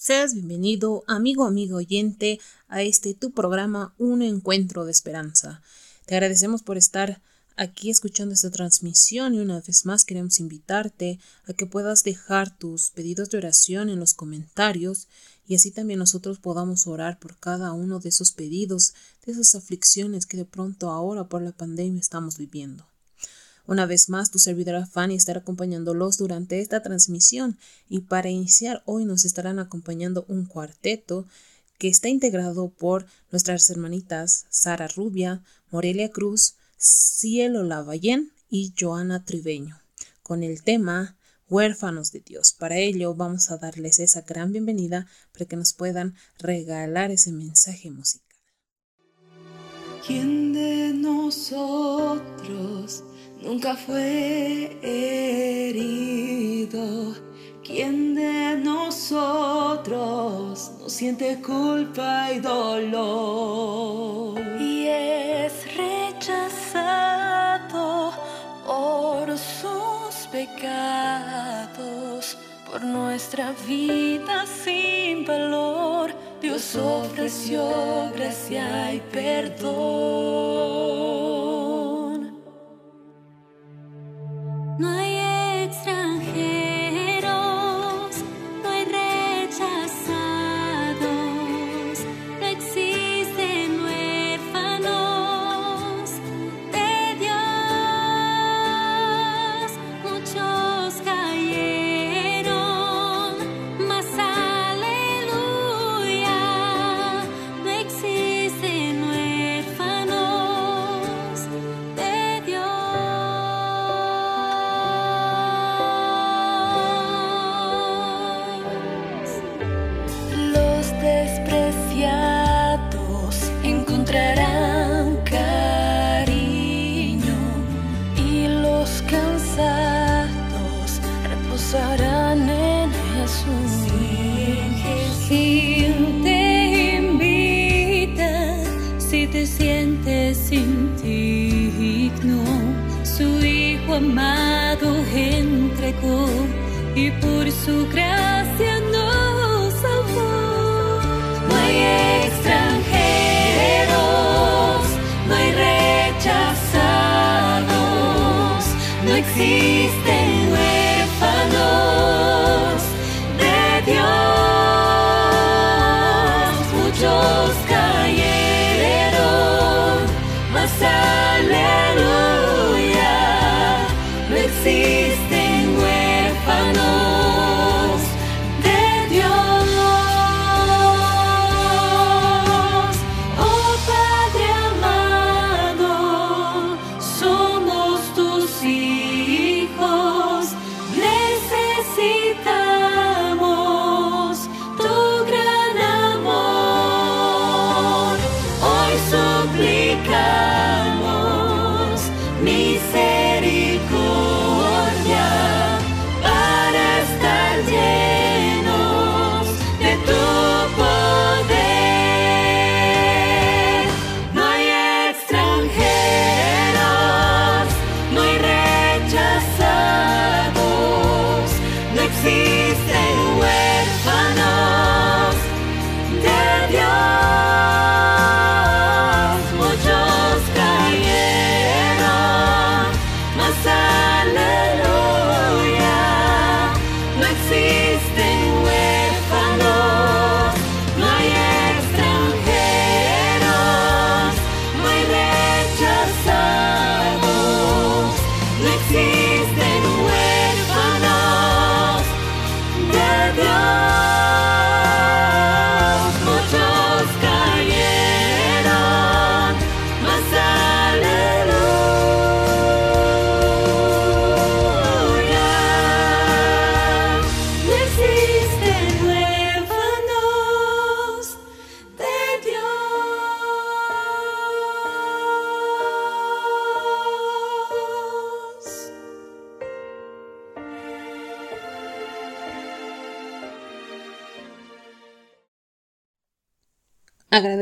Seas bienvenido, amigo, amigo oyente, a este tu programa Un Encuentro de Esperanza. Te agradecemos por estar aquí escuchando esta transmisión y una vez más queremos invitarte a que puedas dejar tus pedidos de oración en los comentarios y así también nosotros podamos orar por cada uno de esos pedidos, de esas aflicciones que de pronto ahora por la pandemia estamos viviendo. Una vez más, tu servidora Fanny estará acompañándolos durante esta transmisión y para iniciar hoy nos estarán acompañando un cuarteto que está integrado por nuestras hermanitas Sara Rubia, Morelia Cruz, Cielo Lavallén y Joana Tribeño, con el tema Huérfanos de Dios. Para ello vamos a darles esa gran bienvenida para que nos puedan regalar ese mensaje musical. ¿Quién de nosotros nunca fue herido. ¿Quién de nosotros no siente culpa y dolor? Y es rechazado por sus pecados, por nuestra vida sin valor. Dios ofreció gracia y perdón.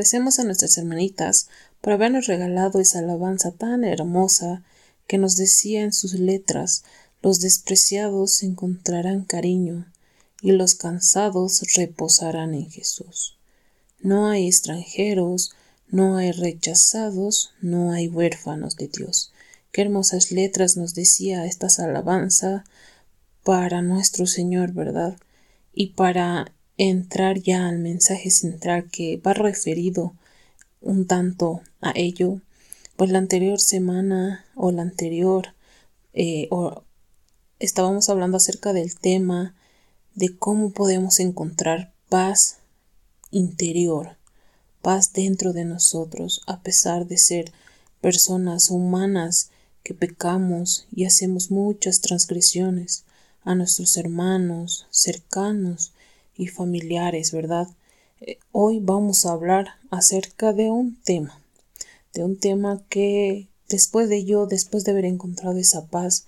Agradecemos a nuestras hermanitas por habernos regalado esa alabanza tan hermosa que nos decía en sus letras los despreciados encontrarán cariño y los cansados reposarán en Jesús. No hay extranjeros, no hay rechazados, no hay huérfanos de Dios. Qué hermosas letras nos decía esta alabanza para nuestro Señor, ¿verdad? Y para entrar ya al mensaje central que va referido un tanto a ello, pues la anterior semana o la anterior eh, o estábamos hablando acerca del tema de cómo podemos encontrar paz interior, paz dentro de nosotros, a pesar de ser personas humanas que pecamos y hacemos muchas transgresiones a nuestros hermanos, cercanos y familiares, ¿verdad? Eh, hoy vamos a hablar acerca de un tema, de un tema que después de yo, después de haber encontrado esa paz,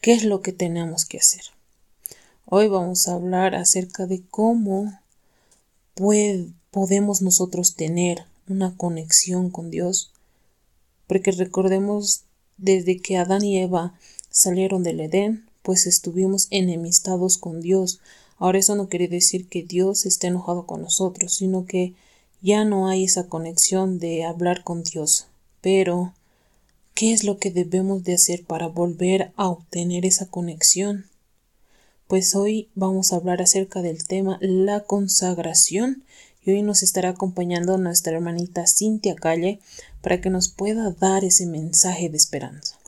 ¿qué es lo que tenemos que hacer? Hoy vamos a hablar acerca de cómo podemos nosotros tener una conexión con Dios. Porque recordemos, desde que Adán y Eva salieron del Edén, pues estuvimos enemistados con Dios. Ahora eso no quiere decir que Dios esté enojado con nosotros, sino que ya no hay esa conexión de hablar con Dios. Pero, ¿qué es lo que debemos de hacer para volver a obtener esa conexión? pues hoy vamos a hablar acerca del tema la consagración y hoy nos estará acompañando nuestra hermanita Cintia Calle para que nos pueda dar ese mensaje de esperanza.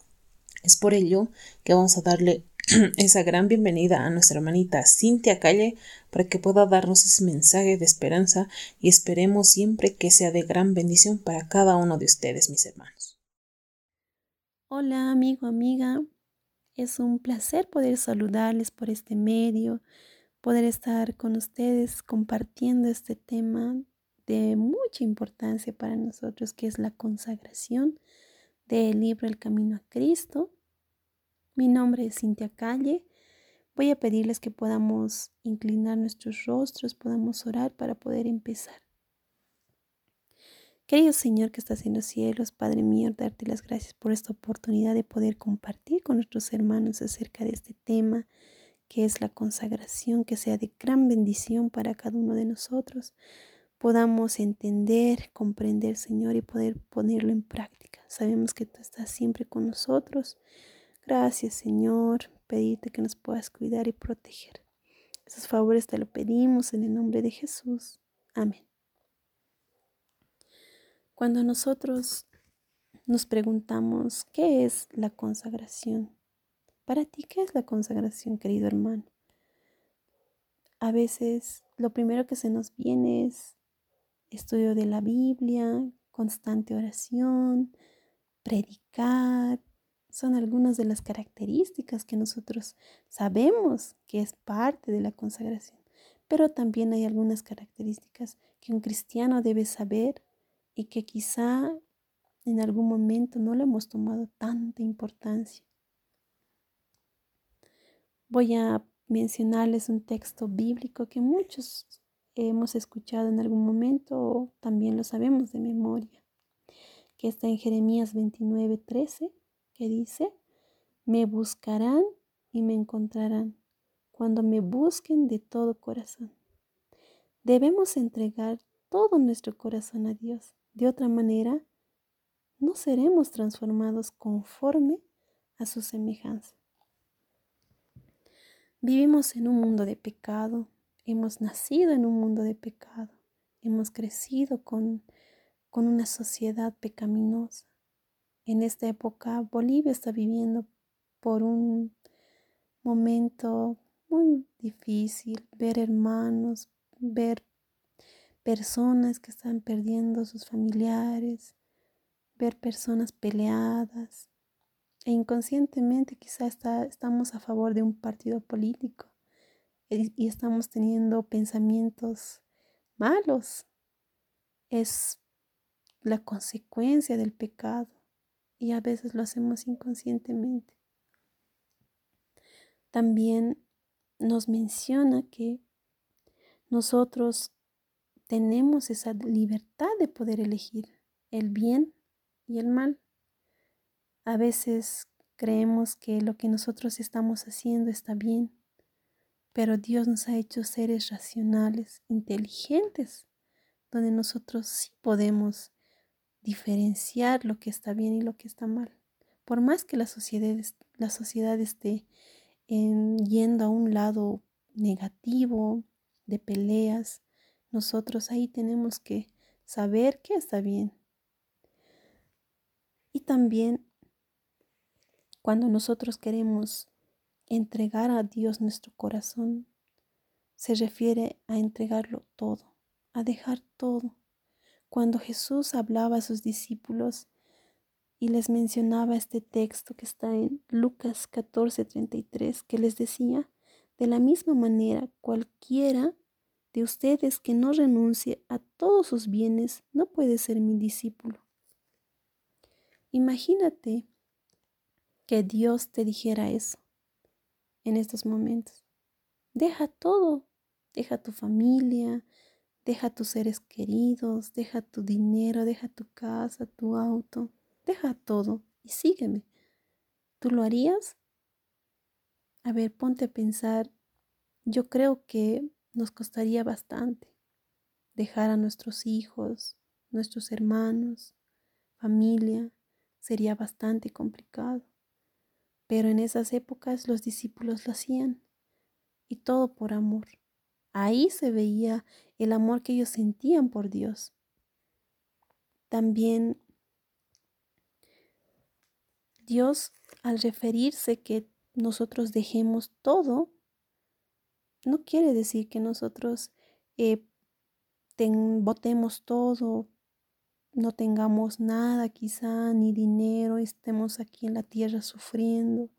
Es por ello que vamos a darle esa gran bienvenida a nuestra hermanita Cintia Calle para que pueda darnos ese mensaje de esperanza y esperemos siempre que sea de gran bendición para cada uno de ustedes, mis hermanos. Hola, amigo, amiga. Es un placer poder saludarles por este medio, poder estar con ustedes compartiendo este tema de mucha importancia para nosotros, que es la consagración del libro El Camino a Cristo. Mi nombre es Cintia Calle. Voy a pedirles que podamos inclinar nuestros rostros, podamos orar para poder empezar. Querido Señor que estás en los cielos, Padre mío, darte las gracias por esta oportunidad de poder compartir con nuestros hermanos acerca de este tema que es la consagración, que sea de gran bendición para cada uno de nosotros. Podamos entender, comprender, Señor, y poder ponerlo en práctica. Sabemos que tú estás siempre con nosotros. Gracias, Señor. Pedirte que nos puedas cuidar y proteger. Esos favores te lo pedimos en el nombre de Jesús. Amén. Cuando nosotros nos preguntamos, ¿qué es la consagración? Para ti, ¿qué es la consagración, querido hermano? A veces lo primero que se nos viene es estudio de la Biblia, constante oración, predicar. Son algunas de las características que nosotros sabemos que es parte de la consagración. Pero también hay algunas características que un cristiano debe saber y que quizá en algún momento no le hemos tomado tanta importancia. Voy a mencionarles un texto bíblico que muchos hemos escuchado en algún momento o también lo sabemos de memoria, que está en Jeremías 29, 13, que dice, me buscarán y me encontrarán cuando me busquen de todo corazón. Debemos entregar todo nuestro corazón a Dios de otra manera, no seremos transformados conforme a su semejanza. Vivimos en un mundo de pecado, hemos nacido en un mundo de pecado, hemos crecido con, con una sociedad pecaminosa. En esta época Bolivia está viviendo por un momento muy difícil, ver hermanos, ver personas que están perdiendo sus familiares, ver personas peleadas e inconscientemente quizá estamos a favor de un partido político y estamos teniendo pensamientos malos. Es la consecuencia del pecado y a veces lo hacemos inconscientemente. También nos menciona que nosotros tenemos esa libertad de poder elegir el bien y el mal. A veces creemos que lo que nosotros estamos haciendo está bien, Pero Dios nos ha hecho seres racionales, inteligentes, donde nosotros sí podemos diferenciar lo que está bien y lo que está mal. Por más que la sociedad, la sociedad esté yendo a un lado negativo, de peleas, nosotros ahí tenemos que saber qué está bien. Y también cuando nosotros queremos entregar a Dios nuestro corazón, se refiere a entregarlo todo, a dejar todo. Cuando Jesús hablaba a sus discípulos y les mencionaba este texto que está en Lucas 14:33, que les decía, de la misma manera, cualquiera de ustedes que no renuncie a todos sus bienes no puede ser mi discípulo. Imagínate que Dios te dijera eso en estos momentos. Deja todo, deja tu familia, deja tus seres queridos, deja tu dinero, deja tu casa, tu auto, deja todo y sígueme. ¿Tú lo harías? A ver, ponte a pensar. Yo creo que nos costaría bastante dejar a nuestros hijos, nuestros hermanos, familia, sería bastante complicado. Pero en esas épocas los discípulos lo hacían y todo por amor. Ahí se veía el amor que ellos sentían por Dios. También Dios, al referirse que nosotros dejemos todo, no quiere decir que nosotros eh, botemos todo, no tengamos nada quizá, ni dinero, estemos aquí en la tierra sufriendo.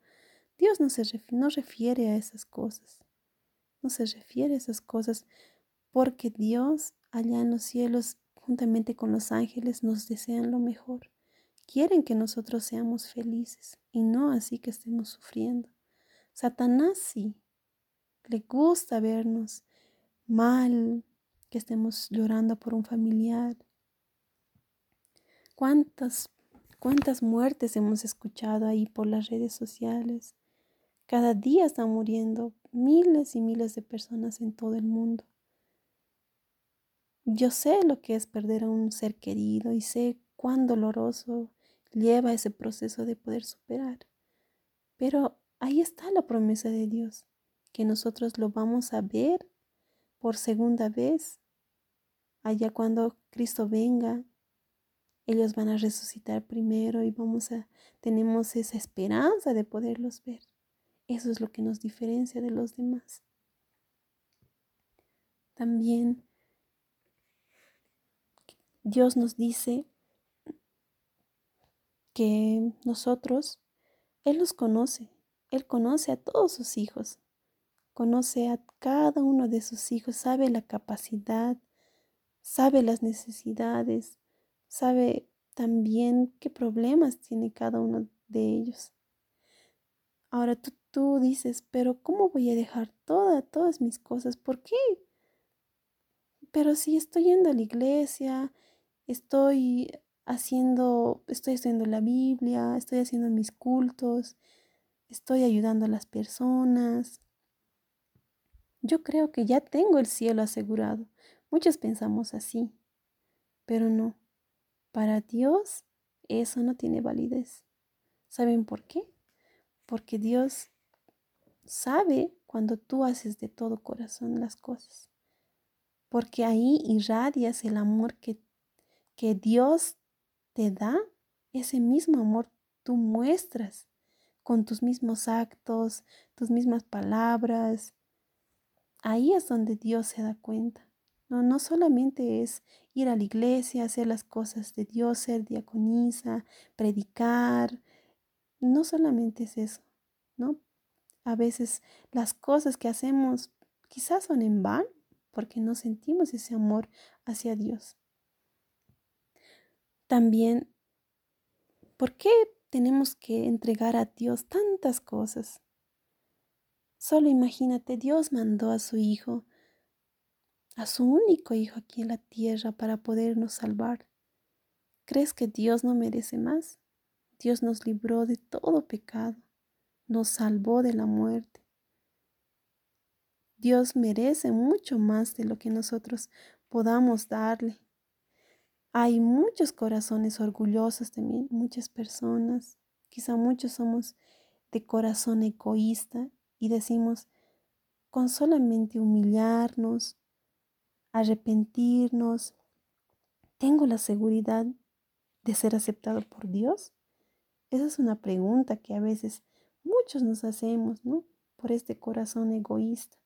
Dios no se no refiere a esas cosas, no se refiere a esas cosas, porque Dios allá en los cielos, juntamente con los ángeles, nos desean lo mejor. Quieren que nosotros seamos felices y no así que estemos sufriendo. Satanás sí, le gusta vernos mal, que estemos llorando por un familiar. ¿Cuántas, cuántas muertes hemos escuchado ahí por las redes sociales? Cada día están muriendo miles y miles de personas en todo el mundo. Yo sé lo que es perder a un ser querido y sé cuán doloroso lleva ese proceso de poder superar. Pero ahí está la promesa de Dios que nosotros lo vamos a ver por segunda vez. Allá cuando Cristo venga, ellos van a resucitar primero y vamos a tenemos esa esperanza de poderlos ver. Eso es lo que nos diferencia de los demás. También Dios nos dice que nosotros, Él nos conoce, Él conoce a todos sus hijos conoce a cada uno de sus hijos, sabe la capacidad, sabe las necesidades, sabe también qué problemas tiene cada uno de ellos. Ahora tú, tú dices, pero ¿cómo voy a dejar todas mis cosas? ¿Por qué? Pero si estoy yendo a la iglesia, estoy haciendo, estoy haciendo la Biblia, estoy haciendo mis cultos, estoy ayudando a las personas, yo creo que ya tengo el cielo asegurado. Muchos pensamos así, pero no. Para Dios eso no tiene validez. ¿Saben por qué? Porque Dios sabe cuando tú haces de todo corazón las cosas. Porque ahí irradias el amor que, que Dios te da. Ese mismo amor tú muestras con tus mismos actos, tus mismas palabras, ahí es donde Dios se da cuenta. No, no solamente es ir a la iglesia, hacer las cosas de Dios, ser diaconisa, predicar. No solamente es eso, ¿no? A veces las cosas que hacemos quizás son en vano porque no sentimos ese amor hacia Dios. También, ¿por qué tenemos que entregar a Dios tantas cosas? Solo imagínate, Dios mandó a su Hijo, a su único Hijo aquí en la tierra para podernos salvar. ¿Crees que Dios no merece más? Dios nos libró de todo pecado, nos salvó de la muerte. Dios merece mucho más de lo que nosotros podamos darle. Hay muchos corazones orgullosos también, muchas personas. Quizá muchos somos de corazón egoísta y decimos, con solamente humillarnos, arrepentirnos, ¿tengo la seguridad de ser aceptado por Dios? Esa es una pregunta que a veces muchos nos hacemos, ¿no? Por este corazón egoísta.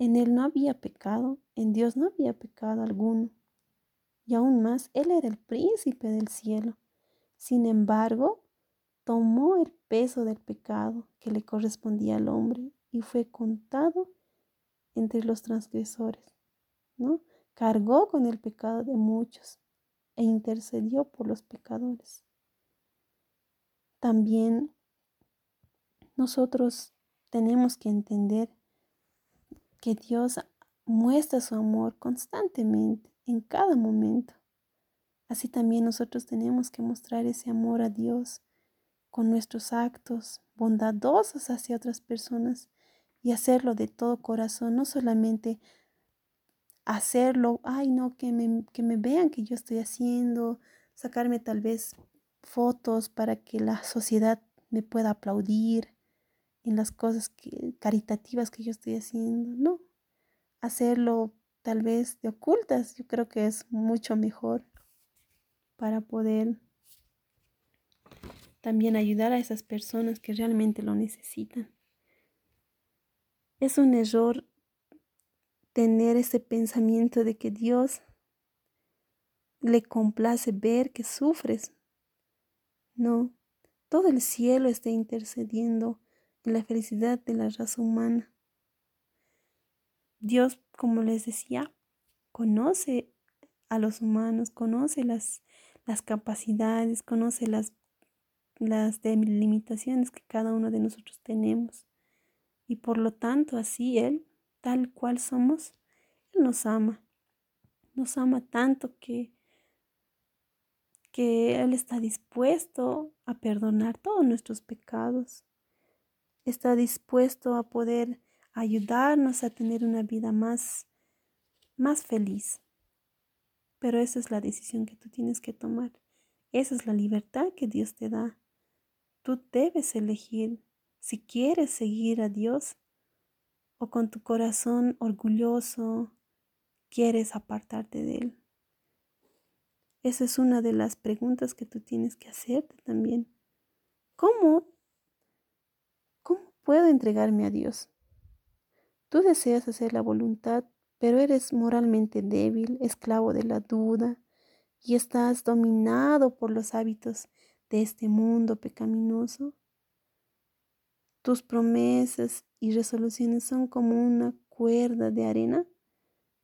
En Él no había pecado, en Dios no había pecado alguno. Y aún más, Él era el príncipe del cielo. Sin embargo, tomó el peso del pecado que le correspondía al hombre y fue contado entre los transgresores, ¿no? Cargó con el pecado de muchos e intercedió por los pecadores. También nosotros tenemos que entender que Dios muestra su amor constantemente, en cada momento. Así también nosotros tenemos que mostrar ese amor a Dios con nuestros actos bondadosos hacia otras personas y hacerlo de todo corazón, no solamente hacerlo, ay no, que me, que me vean que yo estoy haciendo, sacarme tal vez fotos para que la sociedad me pueda aplaudir, en las cosas caritativas que yo estoy haciendo. No, hacerlo tal vez de ocultas, yo creo que es mucho mejor para poder también ayudar a esas personas que realmente lo necesitan. Es un error tener ese pensamiento de que Dios le complace ver que sufres. No, todo el cielo está intercediendo la felicidad de la raza humana. Dios, como les decía, conoce a los humanos, conoce las, las capacidades, conoce las, las limitaciones que cada uno de nosotros tenemos. Y por lo tanto, así Él, tal cual somos, Él nos ama. Nos ama tanto que, que Él está dispuesto a perdonar todos nuestros pecados está dispuesto a poder ayudarnos a tener una vida más, más feliz. Pero esa es la decisión que tú tienes que tomar. Esa es la libertad que Dios te da. Tú debes elegir si quieres seguir a Dios o con tu corazón orgulloso quieres apartarte de Él. Esa es una de las preguntas que tú tienes que hacerte también. ¿Cómo puedo entregarme a Dios. Tú deseas hacer la voluntad, pero eres moralmente débil, esclavo de la duda, y estás dominado por los hábitos de este mundo pecaminoso. Tus promesas y resoluciones son como una cuerda de arena.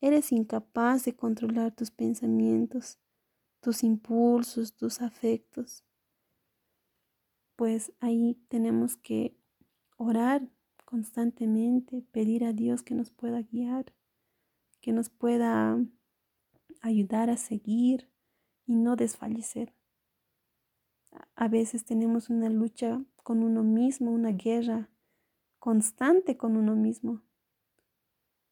Eres incapaz de controlar tus pensamientos, tus impulsos, tus afectos. Pues ahí tenemos que orar constantemente, pedir a Dios que nos pueda guiar, que nos pueda ayudar a seguir y no desfallecer. A veces tenemos una lucha con uno mismo, una guerra constante con uno mismo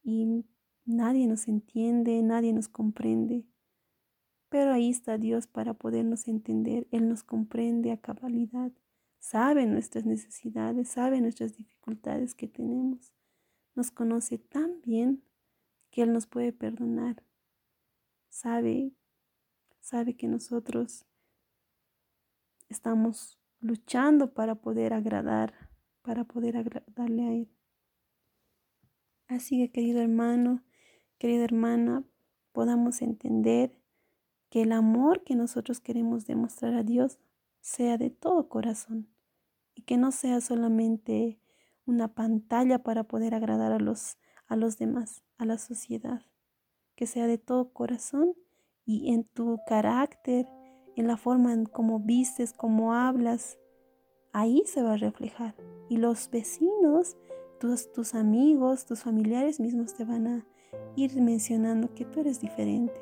y nadie nos entiende, nadie nos comprende. Pero ahí está Dios para podernos entender. Él nos comprende a cabalidad sabe nuestras necesidades, sabe nuestras dificultades que tenemos. Nos conoce tan bien que Él nos puede perdonar. Sabe, sabe que nosotros estamos luchando para poder agradar, para poder agradarle a Él. Así que querido hermano, querida hermana, podamos entender que el amor que nosotros queremos demostrar a Dios sea de todo corazón y que no sea solamente una pantalla para poder agradar a los, a los demás, a la sociedad, que sea de todo corazón y en tu carácter, en la forma en cómo vistes, cómo hablas, ahí se va a reflejar. Y los vecinos, tus, tus amigos, tus familiares mismos te van a ir mencionando que tú eres diferente,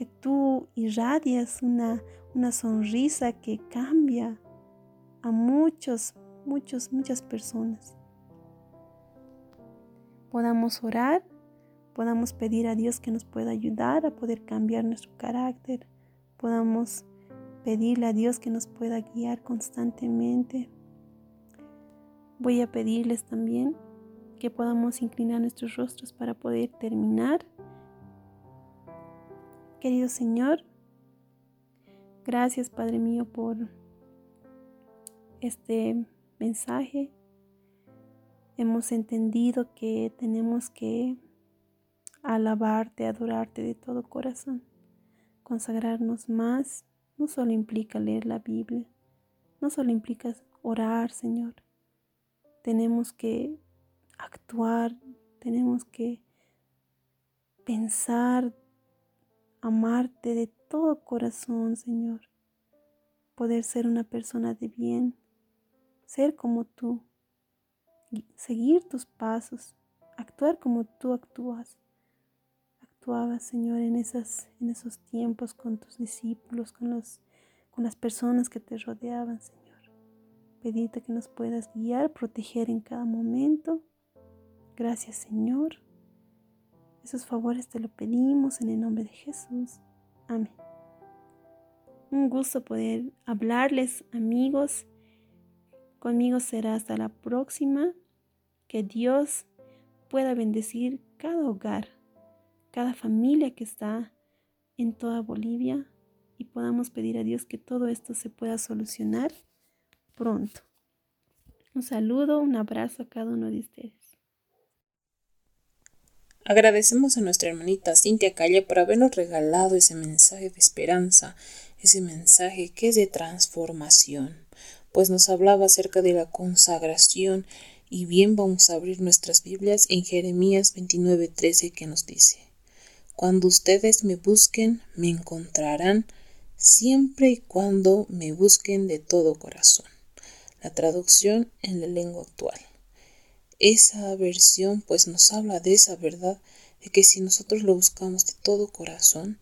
que tú irradias una, una sonrisa que cambia a muchos, muchos, muchas personas. podamos orar, podamos pedir a Dios que nos pueda ayudar a poder cambiar nuestro carácter, podamos pedirle a Dios que nos pueda guiar constantemente. Voy a pedirles también que podamos inclinar nuestros rostros para poder terminar. Querido Señor, gracias Padre mío por este mensaje. Hemos entendido que tenemos que alabarte, adorarte de todo corazón, consagrarnos más no solo implica leer la Biblia, no solo implica orar, Señor. Tenemos que actuar, tenemos que pensar, amarte de todo corazón, Señor. Poder ser una persona de bien, ser como tú, seguir tus pasos, actuar como tú actúas actuabas, Señor, en, esas, en esos tiempos con tus discípulos, con, los, con las personas que te rodeaban, Señor. Pedirte que nos puedas guiar, proteger en cada momento. Gracias, Señor. Esos favores te lo pedimos en el nombre de Jesús. Amén. Un gusto poder hablarles, amigos. Conmigo será hasta la próxima. Que Dios pueda bendecir cada hogar cada familia que está en toda Bolivia y podamos pedir a Dios que todo esto se pueda solucionar pronto. Un saludo, un abrazo a cada uno de ustedes. Agradecemos a nuestra hermanita Cintia Calle por habernos regalado ese mensaje de esperanza, ese mensaje que es de transformación, pues nos hablaba acerca de la consagración y bien vamos a abrir nuestras Biblias en Jeremías 29:13 que nos dice cuando ustedes me busquen, me encontrarán siempre y cuando me busquen de todo corazón. La traducción en la lengua actual. Esa versión pues nos habla de esa verdad de que si nosotros lo buscamos de todo corazón,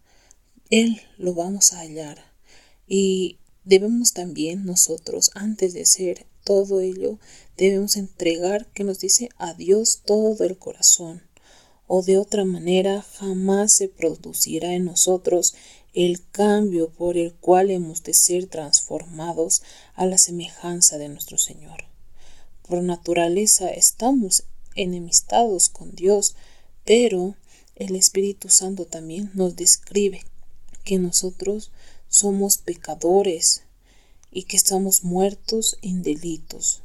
Él lo vamos a hallar. Y debemos también nosotros, antes de hacer todo ello, debemos entregar, que nos dice, a Dios todo el corazón o de otra manera jamás se producirá en nosotros el cambio por el cual hemos de ser transformados a la semejanza de nuestro Señor. Por naturaleza estamos enemistados con Dios, pero el Espíritu Santo también nos describe que nosotros somos pecadores y que estamos muertos en delitos.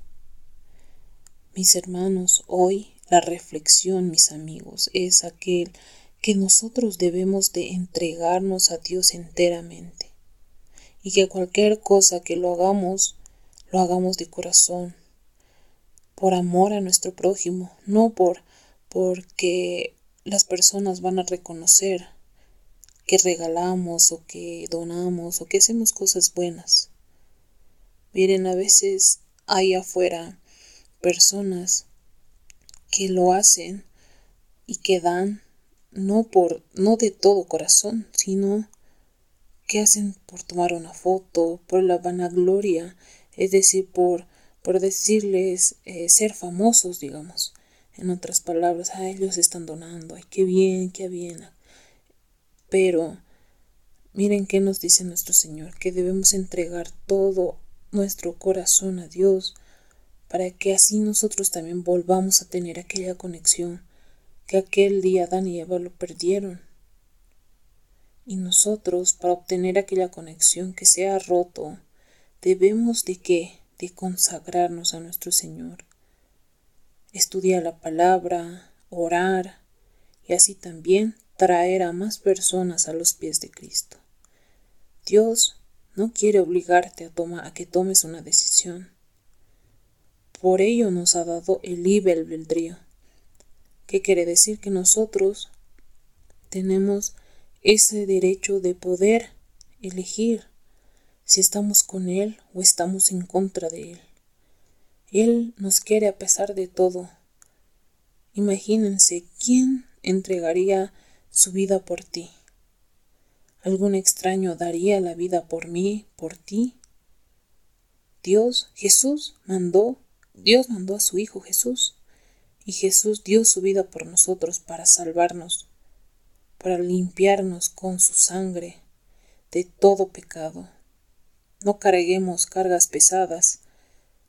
Mis hermanos, hoy la reflexión, mis amigos, es aquel que nosotros debemos de entregarnos a Dios enteramente y que cualquier cosa que lo hagamos, lo hagamos de corazón, por amor a nuestro prójimo, no por porque las personas van a reconocer que regalamos o que donamos o que hacemos cosas buenas. Miren, a veces hay afuera personas que lo hacen y que dan no por no de todo corazón, sino que hacen por tomar una foto, por la vanagloria, es decir, por por decirles eh, ser famosos, digamos. En otras palabras, a ellos están donando, ay, qué bien, qué bien. Pero miren qué nos dice nuestro Señor, que debemos entregar todo nuestro corazón a Dios, para que así nosotros también volvamos a tener aquella conexión que aquel día Adán y Eva lo perdieron. Y nosotros, para obtener aquella conexión que se ha roto, debemos de qué? De consagrarnos a nuestro Señor. Estudiar la palabra, orar y así también traer a más personas a los pies de Cristo. Dios no quiere obligarte a, tomar, a que tomes una decisión. Por ello nos ha dado el libre albedrío, que quiere decir que nosotros tenemos ese derecho de poder elegir si estamos con Él o estamos en contra de Él. Él nos quiere a pesar de todo. Imagínense quién entregaría su vida por ti. ¿Algún extraño daría la vida por mí, por ti? Dios, Jesús, mandó Dios mandó a su Hijo Jesús Y Jesús dio su vida por nosotros para salvarnos, para limpiarnos con su sangre de todo pecado. No carguemos cargas pesadas,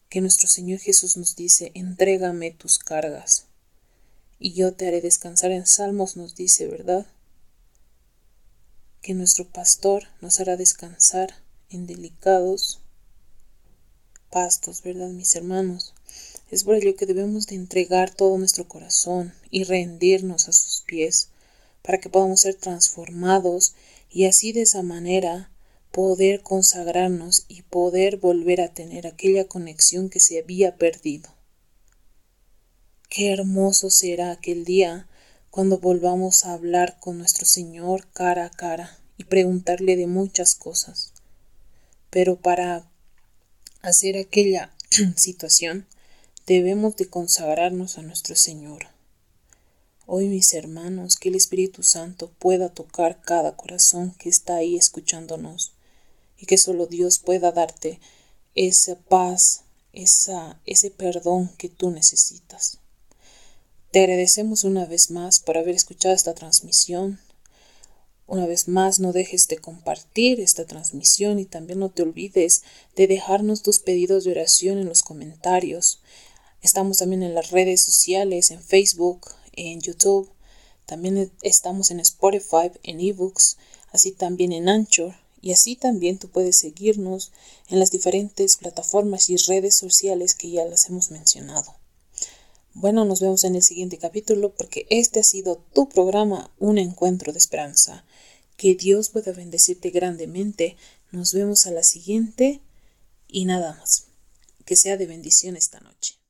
que nuestro Señor Jesús nos dice, entrégame tus cargas, y yo te haré descansar. En Salmos nos dice, ¿verdad? Que nuestro pastor nos hará descansar en delicados pastos, ¿verdad, mis hermanos? Es por ello que debemos de entregar todo nuestro corazón y rendirnos a sus pies para que podamos ser transformados y así de esa manera poder consagrarnos y poder volver a tener aquella conexión que se había perdido. Qué hermoso será aquel día cuando volvamos a hablar con nuestro Señor cara a cara y preguntarle de muchas cosas. Pero para hacer aquella situación, debemos de consagrarnos a nuestro Señor. Hoy, mis hermanos, que el Espíritu Santo pueda tocar cada corazón que está ahí escuchándonos y que solo Dios pueda darte esa paz, esa, ese perdón que tú necesitas. Te agradecemos una vez más por haber escuchado esta transmisión. Una vez más, no dejes de compartir esta transmisión y también no te olvides de dejarnos tus pedidos de oración en los comentarios. Estamos también en las redes sociales, en Facebook, en YouTube. También estamos en Spotify, en eBooks, así también en Anchor. Y así también tú puedes seguirnos en las diferentes plataformas y redes sociales que ya las hemos mencionado. Bueno, nos vemos en el siguiente capítulo porque este ha sido tu programa Un Encuentro de Esperanza. Que Dios pueda bendecirte grandemente. Nos vemos a la siguiente y nada más. Que sea de bendición esta noche.